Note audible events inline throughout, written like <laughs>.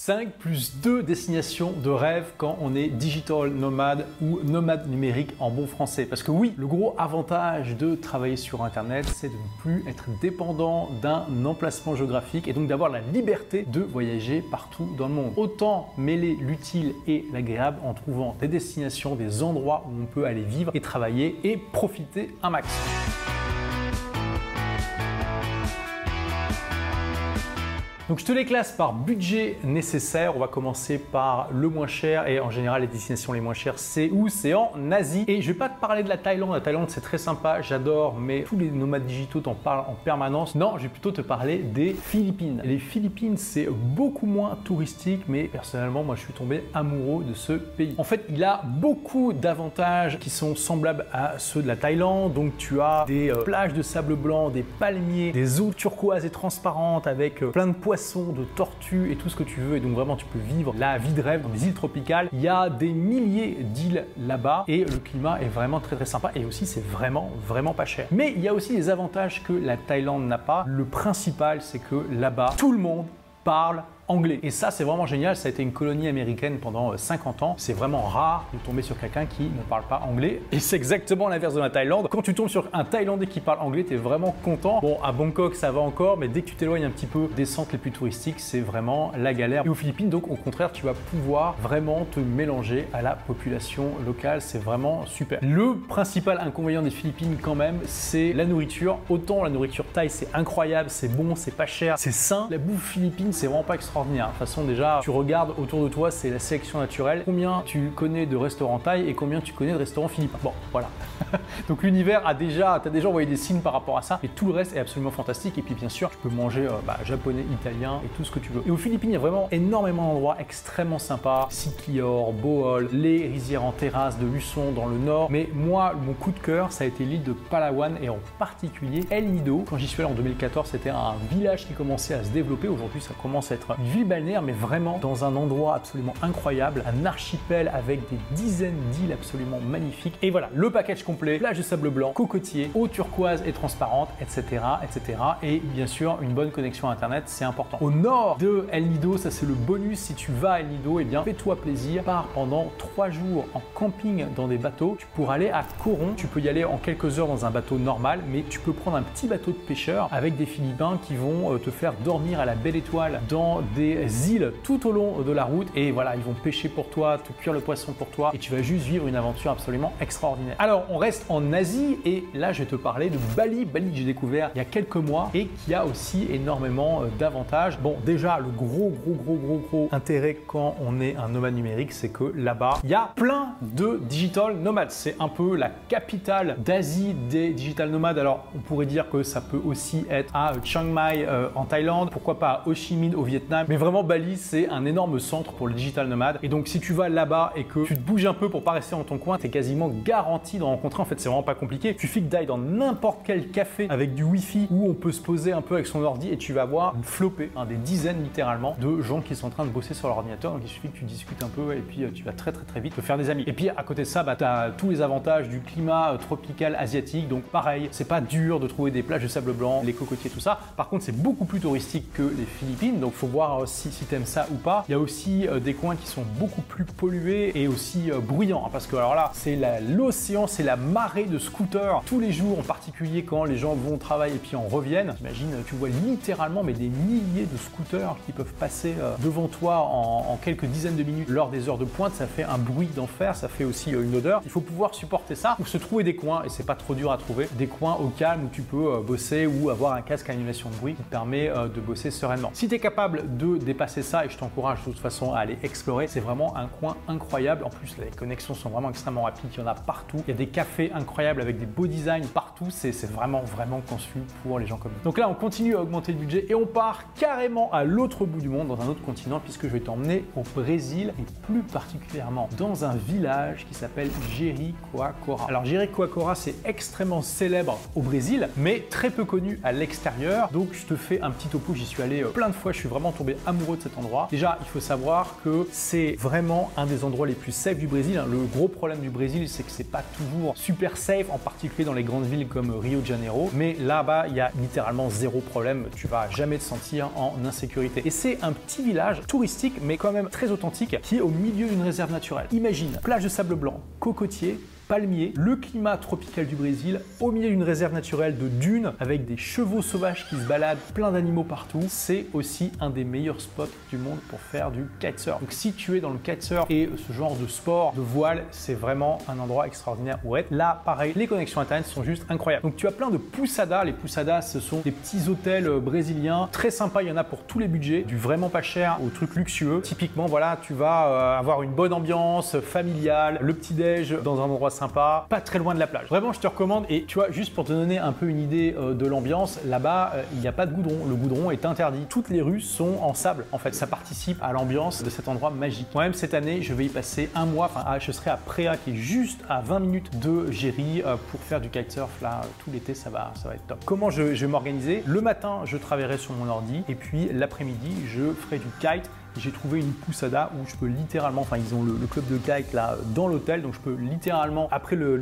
5 plus 2 destinations de rêve quand on est digital nomade ou nomade numérique en bon français. Parce que oui, le gros avantage de travailler sur Internet, c'est de ne plus être dépendant d'un emplacement géographique et donc d'avoir la liberté de voyager partout dans le monde. Autant mêler l'utile et l'agréable en trouvant des destinations, des endroits où on peut aller vivre et travailler et profiter un max. Donc je te les classe par budget nécessaire. On va commencer par le moins cher et en général les destinations les moins chères c'est où? C'est en Asie. Et je vais pas te parler de la Thaïlande. La Thaïlande c'est très sympa, j'adore, mais tous les nomades digitaux t'en parlent en permanence. Non, je vais plutôt te parler des Philippines. Les Philippines c'est beaucoup moins touristique, mais personnellement moi je suis tombé amoureux de ce pays. En fait, il a beaucoup d'avantages qui sont semblables à ceux de la Thaïlande. Donc tu as des euh, plages de sable blanc, des palmiers, des eaux turquoises et transparentes avec euh, plein de poissons de tortues et tout ce que tu veux. Et donc vraiment, tu peux vivre la vie de rêve dans des îles tropicales. Il y a des milliers d'îles là-bas et le climat est vraiment très très sympa. Et aussi, c'est vraiment vraiment pas cher. Mais il y a aussi des avantages que la Thaïlande n'a pas. Le principal, c'est que là-bas, tout le monde parle anglais. Et ça, c'est vraiment génial. Ça a été une colonie américaine pendant 50 euh, ans. C'est vraiment rare de tomber sur quelqu'un qui ne parle pas anglais. Et c'est exactement l'inverse de la Thaïlande. Quand tu tombes sur un Thaïlandais qui parle anglais, tu es vraiment content. Bon, à Bangkok, ça va encore, mais dès que tu t'éloignes un petit peu des centres les plus touristiques, c'est vraiment la galère. Et aux Philippines, donc, au contraire, tu vas pouvoir vraiment te mélanger à la population locale. C'est vraiment super. Le principal inconvénient des Philippines, quand même, c'est la nourriture. Autant la nourriture thaï, c'est incroyable, c'est bon, c'est pas cher, c'est sain. La bouffe philippine, c'est vraiment pas extraordinaire de toute façon, déjà, tu regardes autour de toi, c'est la sélection naturelle. Combien tu connais de restaurants thaï et combien tu connais de restaurants philippins Bon, voilà. <laughs> Donc l'univers a déjà, tu as déjà envoyé des signes par rapport à ça, et tout le reste est absolument fantastique. Et puis bien sûr, tu peux manger euh, bah, japonais, italien et tout ce que tu veux. Et aux Philippines, il y a vraiment énormément d'endroits extrêmement sympas. Siquijor, Bohol, les rizières en terrasse de Luçon dans le nord. Mais moi, mon coup de cœur, ça a été l'île de Palawan et en particulier El Nido. Quand j'y suis allé en 2014, c'était un village qui commençait à se développer. Aujourd'hui, ça commence à être ville balnéaire, mais vraiment dans un endroit absolument incroyable, un archipel avec des dizaines d'îles absolument magnifiques. Et voilà, le package complet, plage de sable blanc, cocotier, eau turquoise et transparente, etc., etc. Et bien sûr, une bonne connexion Internet, c'est important. Au nord de El Nido, ça c'est le bonus. Si tu vas à El Nido, eh bien fais-toi plaisir, pars pendant trois jours en camping dans des bateaux. Tu pourras aller à Coron. Tu peux y aller en quelques heures dans un bateau normal, mais tu peux prendre un petit bateau de pêcheur avec des Philippins qui vont euh, te faire dormir à la belle étoile dans des îles tout au long de la route. Et voilà, ils vont pêcher pour toi, te cuire le poisson pour toi, et tu vas juste vivre une aventure absolument extraordinaire. Alors, on reste en Asie et là je vais te parler de Bali. Bali que j'ai découvert il y a quelques mois et qui a aussi énormément euh, d'avantages. Bon, déjà le gros gros gros gros gros intérêt quand on est un nomade numérique, c'est que là-bas il y a plein de digital nomades. C'est un peu la capitale d'Asie des digital nomades. Alors on pourrait dire que ça peut aussi être à Chiang Mai euh, en Thaïlande, pourquoi pas à Ho Chi Minh au Vietnam. Mais vraiment Bali c'est un énorme centre pour les digital nomades. Et donc si tu vas là-bas et que tu te bouges un peu pour pas rester dans ton coin, tu es quasiment garanti de rencontrer en fait, c'est vraiment pas compliqué. Tu que d'aille dans n'importe quel café avec du wifi où on peut se poser un peu avec son ordi et tu vas voir flopée, hein, des dizaines littéralement de gens qui sont en train de bosser sur l'ordinateur. Donc il suffit que tu discutes un peu et puis euh, tu vas très très très vite te faire des amis. Et puis à côté de ça, bah, tu as tous les avantages du climat euh, tropical asiatique. Donc pareil, c'est pas dur de trouver des plages de sable blanc, les cocotiers, tout ça. Par contre, c'est beaucoup plus touristique que les Philippines. Donc faut voir euh, si, si tu aimes ça ou pas. Il y a aussi des coins qui sont beaucoup plus pollués et aussi bruyants. Hein, parce que alors là, c'est l'océan, c'est la marée de scooters tous les jours, en particulier quand les gens vont au travail et puis en reviennent. Imagine, tu vois littéralement mais des milliers de scooters qui peuvent passer euh, devant toi en, quelques dizaines de minutes lors des heures de pointe. Ça fait un bruit d'enfer, ça fait aussi euh, une odeur. Il faut pouvoir supporter ça ou se trouver des coins, et c'est pas trop dur à trouver, des coins au calme où tu peux euh, bosser ou avoir un casque à annulation de bruit qui te permet de bosser sereinement. Si tu es capable de dépasser ça, et je t'encourage de toute façon à aller explorer, c'est vraiment un coin incroyable. En plus, les connexions sont vraiment extrêmement rapides, il y en a partout. Il y a des cafés incroyables avec des beaux designs partout. C'est vraiment, vraiment conçu pour les gens comme nous. Donc là, on continue à augmenter le budget et on part carrément à l'autre bout du monde, dans un autre continent, puisque je vais t'emmener au Brésil et plus particulièrement dans un village qui s'appelle Jericoacoara. Alors Jericoacoara, c'est extrêmement célèbre au Brésil, mais très peu connu à l'extérieur. Donc je te fais un petit topo. J'y suis allé euh, plein de fois. Je suis vraiment tombé amoureux de cet endroit. Déjà, il faut savoir que c'est vraiment un des endroits les plus safe du Brésil. Le gros problème du Brésil, c'est que c'est pas toujours super safe, en particulier dans les grandes villes comme Rio de Janeiro. Mais là-bas, il y a littéralement zéro problème. Tu vas jamais te sentir en insécurité. Et c'est un petit village touristique, mais quand même très authentique, qui est au milieu d'une réserve naturelle. Imagine, plage de sable blanc, cocotier, palmier, le climat tropical du Brésil, au milieu d'une réserve naturelle de dunes avec des chevaux sauvages qui se baladent, plein d'animaux partout. C'est aussi un des meilleurs spots du monde pour faire du kitesurf. Donc si tu es dans le kitesurf et ce genre de sport de voile, c'est vraiment un endroit extraordinaire où être. Là, pareil, les connexions internet sont juste incroyables. Donc tu as plein de poussadas. Les poussadas, ce sont des petits hôtels euh, brésiliens très sympas. Il y en a pour tous les budgets, du vraiment pas cher au truc luxueux. Typiquement, voilà, tu vas euh, avoir une bonne ambiance familiale, le petit déj dans un endroit pas très loin de la plage. Vraiment, je te recommande. Et tu vois, juste pour te donner un peu une idée euh, de l'ambiance, là-bas, euh, il n'y a pas de goudron. Le goudron est interdit. Toutes les rues sont en sable. En fait, ça participe à l'ambiance de cet endroit magique. Moi-même, cette année, je vais y passer un mois. Enfin, je serai à Préa, qui est juste à 20 minutes de Géry, euh, pour faire du kitesurf. Là, tout l'été, ça va, être top. Comment je vais m'organiser? Le matin, je travaillerai sur mon ordi. Et puis, l'après-midi, je ferai du kite j'ai trouvé une poussada où je peux littéralement, enfin ils ont le, club de kite là dans l'hôtel, donc je peux littéralement après le,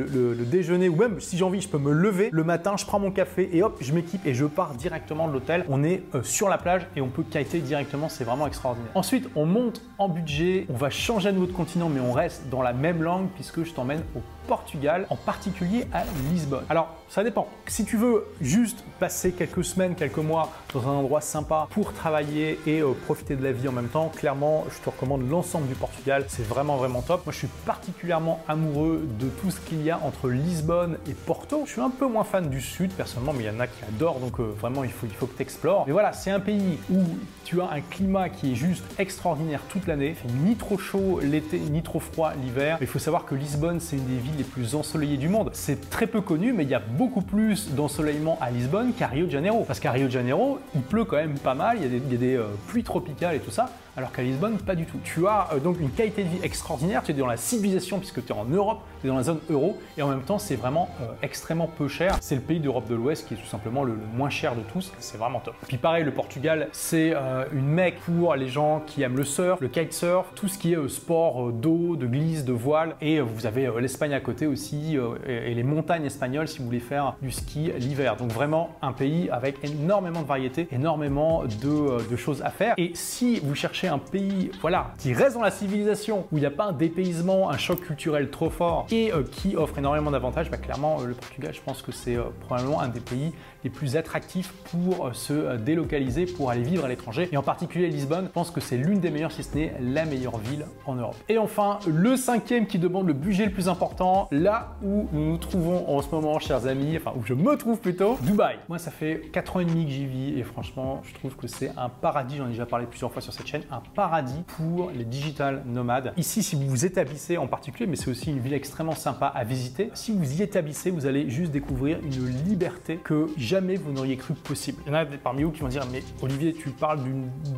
déjeuner ou même si j'ai envie, je peux me lever le matin, je prends mon café et hop, je m'équipe et je pars directement de l'hôtel. On est euh, sur la plage et on peut kiter directement, c'est vraiment extraordinaire. Ensuite, on monte en budget, on va changer à nouveau de continent, mais on reste dans la même langue puisque je t'emmène au Portugal, en particulier à Lisbonne. Alors, ça dépend. Si tu veux juste passer quelques semaines, quelques mois dans un endroit sympa pour travailler et euh, profiter de la vie en même temps, clairement, je te recommande l'ensemble du Portugal. C'est vraiment, vraiment top. Moi, je suis particulièrement amoureux de tout ce qu'il y a entre Lisbonne et Porto. Je suis un peu moins fan du sud, personnellement, mais il y en a qui adorent, donc euh, vraiment, il faut, il faut que tu explores. Mais voilà, c'est un pays où tu as un climat qui est juste extraordinaire toute l'année. Ni trop chaud l'été, ni trop froid l'hiver. Il faut savoir que Lisbonne, c'est une des villes les plus ensoleillées du monde. C'est très peu connu, mais il y a beaucoup plus d'ensoleillement à Lisbonne qu'à Rio de Janeiro. Parce qu'à Rio de Janeiro, il pleut quand même pas mal, il y a des, euh, pluies tropicales et tout ça alors qu'à Lisbonne, pas du tout. Tu as euh, donc une qualité de vie extraordinaire, tu es dans la civilisation puisque tu es en Europe, tu es dans la zone euro, et en même temps, c'est vraiment euh, extrêmement peu cher. C'est le pays d'Europe de l'Ouest qui est tout simplement le, moins cher de tous, c'est vraiment top. Puis pareil, le Portugal, c'est euh, une mecque pour les gens qui aiment le surf, le kitesurf, tout ce qui est sport d'eau, de glisse, de voile, et vous avez l'Espagne à côté aussi, et les montagnes espagnoles si vous voulez faire du ski l'hiver. Donc vraiment un pays avec énormément de variétés, énormément de choses à faire. Et si vous cherchez un pays voilà, qui reste dans la civilisation, où il n'y a pas un dépaysement, un choc culturel trop fort et euh, qui offre énormément d'avantages, bah, clairement, euh, le Portugal, je pense que c'est euh, probablement un des pays les plus attractifs pour se délocaliser, pour aller vivre à l'étranger. Et en particulier Lisbonne, je pense que c'est l'une des meilleures, si ce n'est la meilleure ville en Europe. Et enfin, le cinquième qui demande le budget le plus important, là où nous nous trouvons en ce moment, chers amis, enfin où je me trouve plutôt, Dubaï. Moi, ça fait 4 ans et demi que j'y vis et franchement, je trouve que c'est un paradis. J'en ai déjà parlé plusieurs fois sur cette chaîne paradis pour les digital nomades. Ici, si vous vous établissez en particulier, mais c'est aussi une ville extrêmement sympa à visiter, si vous y établissez, vous allez juste découvrir une liberté que jamais vous n'auriez cru possible. Il y en a parmi vous qui vont dire, mais Olivier, tu parles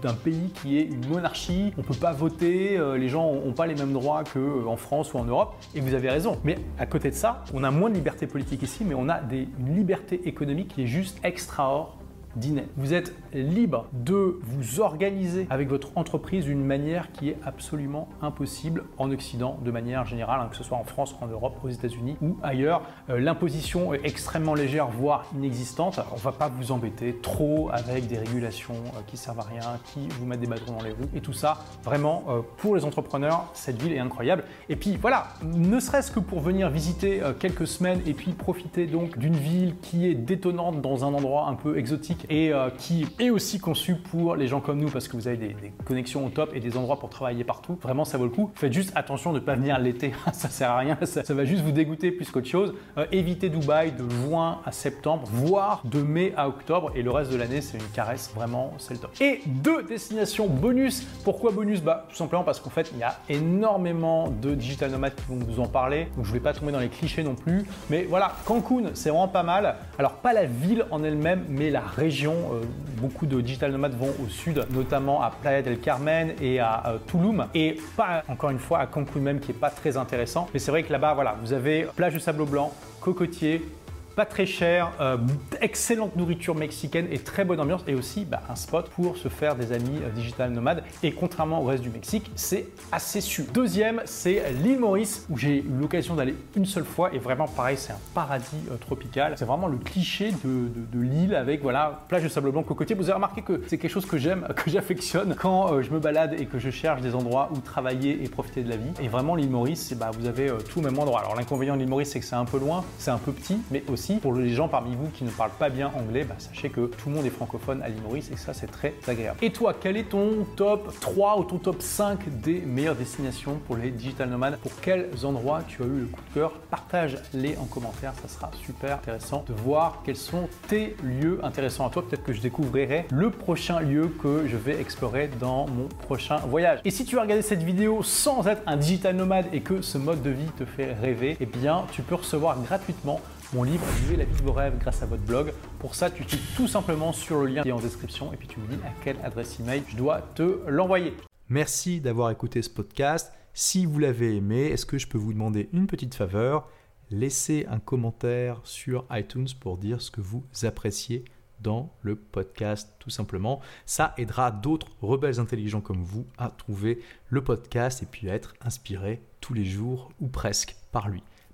d'un pays qui est une monarchie, on peut pas voter, euh, les gens n'ont pas les mêmes droits qu'en France ou en Europe, et vous avez raison. Mais à côté de ça, on a moins de liberté politique ici, mais on a une liberté économique qui est juste extraordinaire vous êtes libre de vous organiser avec votre entreprise d'une manière qui est absolument impossible en Occident de manière générale, hein, que ce soit en France, en Europe, aux États-Unis ou ailleurs. Euh, l'imposition est extrêmement légère, voire inexistante. On ne va pas vous embêter trop avec des régulations euh, qui servent à rien, qui vous mettent des bâtons dans les roues et tout ça. Vraiment, euh, pour les entrepreneurs, cette ville est incroyable. Et puis voilà, ne serait-ce que pour venir visiter quelques semaines et puis profiter donc d'une ville qui est détonnante dans un endroit un peu exotique et euh, qui est aussi conçu pour les gens comme nous parce que vous avez des, connexions au top et des endroits pour travailler partout. Vraiment, ça vaut le coup. Faites juste attention de ne pas venir l'été, <laughs> ça sert à rien, ça, va juste vous dégoûter plus qu'autre chose. Euh, évitez Dubaï de juin à septembre, voire de mai à octobre et le reste de l'année, c'est une caresse. Vraiment, c'est le top. Et deux destinations bonus. Pourquoi bonus? Bah, tout simplement parce qu'en fait, il y a énormément de digital nomades qui vont vous en parler. Donc, je ne vais pas tomber dans les clichés non plus. Mais voilà, Cancun, c'est vraiment pas mal. Alors, pas la ville en elle-même, mais la région euh, beaucoup de digital nomades vont au sud, notamment à Playa del Carmen et à euh, Tulum, et pas encore une fois à Cancun même, qui est pas très intéressant. Mais c'est vrai que là-bas, voilà, vous avez plage de sable blanc, cocotier, pas très cher, euh, excellente nourriture mexicaine et très bonne ambiance et aussi bah, un spot pour se faire des amis euh, digital nomades. Et contrairement au reste du Mexique, c'est assez sûr. Deuxième, c'est l'île Maurice où j'ai eu l'occasion d'aller une seule fois et vraiment pareil, c'est un paradis euh, tropical. C'est vraiment le cliché de, l'île avec voilà plage de sable blanc cocotier. Vous avez remarqué que c'est quelque chose que j'aime, <laughs> que j'affectionne quand je me balade et que je cherche des endroits où travailler et profiter de la vie. Et vraiment l'île Maurice, bah, vous avez tout au même endroit. Alors l'inconvénient de l'île Maurice, c'est que c'est un peu loin, c'est un peu petit, mais aussi pour les gens parmi vous qui ne parlent pas bien anglais, bah, sachez que tout le monde est francophone à l'île Maurice et ça c'est très agréable. Et toi, quel est ton top 3 ou ton top 5 des meilleures destinations pour les digital nomades? Pour quels endroits tu as eu le coup de cœur? Partage-les en commentaire, ça sera super intéressant de voir quels sont tes lieux intéressants à toi. Peut-être que je découvrirai le prochain lieu que je vais explorer dans mon prochain voyage. Et si tu as regardé cette vidéo sans être un digital nomade et que ce mode de vie te fait rêver, eh bien tu peux recevoir gratuitement mon livre Vivez la vie de vos rêves grâce à votre blog. Pour ça, tu cliques tout simplement sur le lien qui est en description et puis tu me dis à quelle adresse email je dois te l'envoyer. Merci d'avoir écouté ce podcast. Si vous l'avez aimé, est-ce que je peux vous demander une petite faveur? Laissez un commentaire sur iTunes pour dire ce que vous appréciez dans le podcast tout simplement. Ça aidera d'autres rebelles intelligents comme vous à trouver le podcast et puis à être inspirés tous les jours ou presque par lui.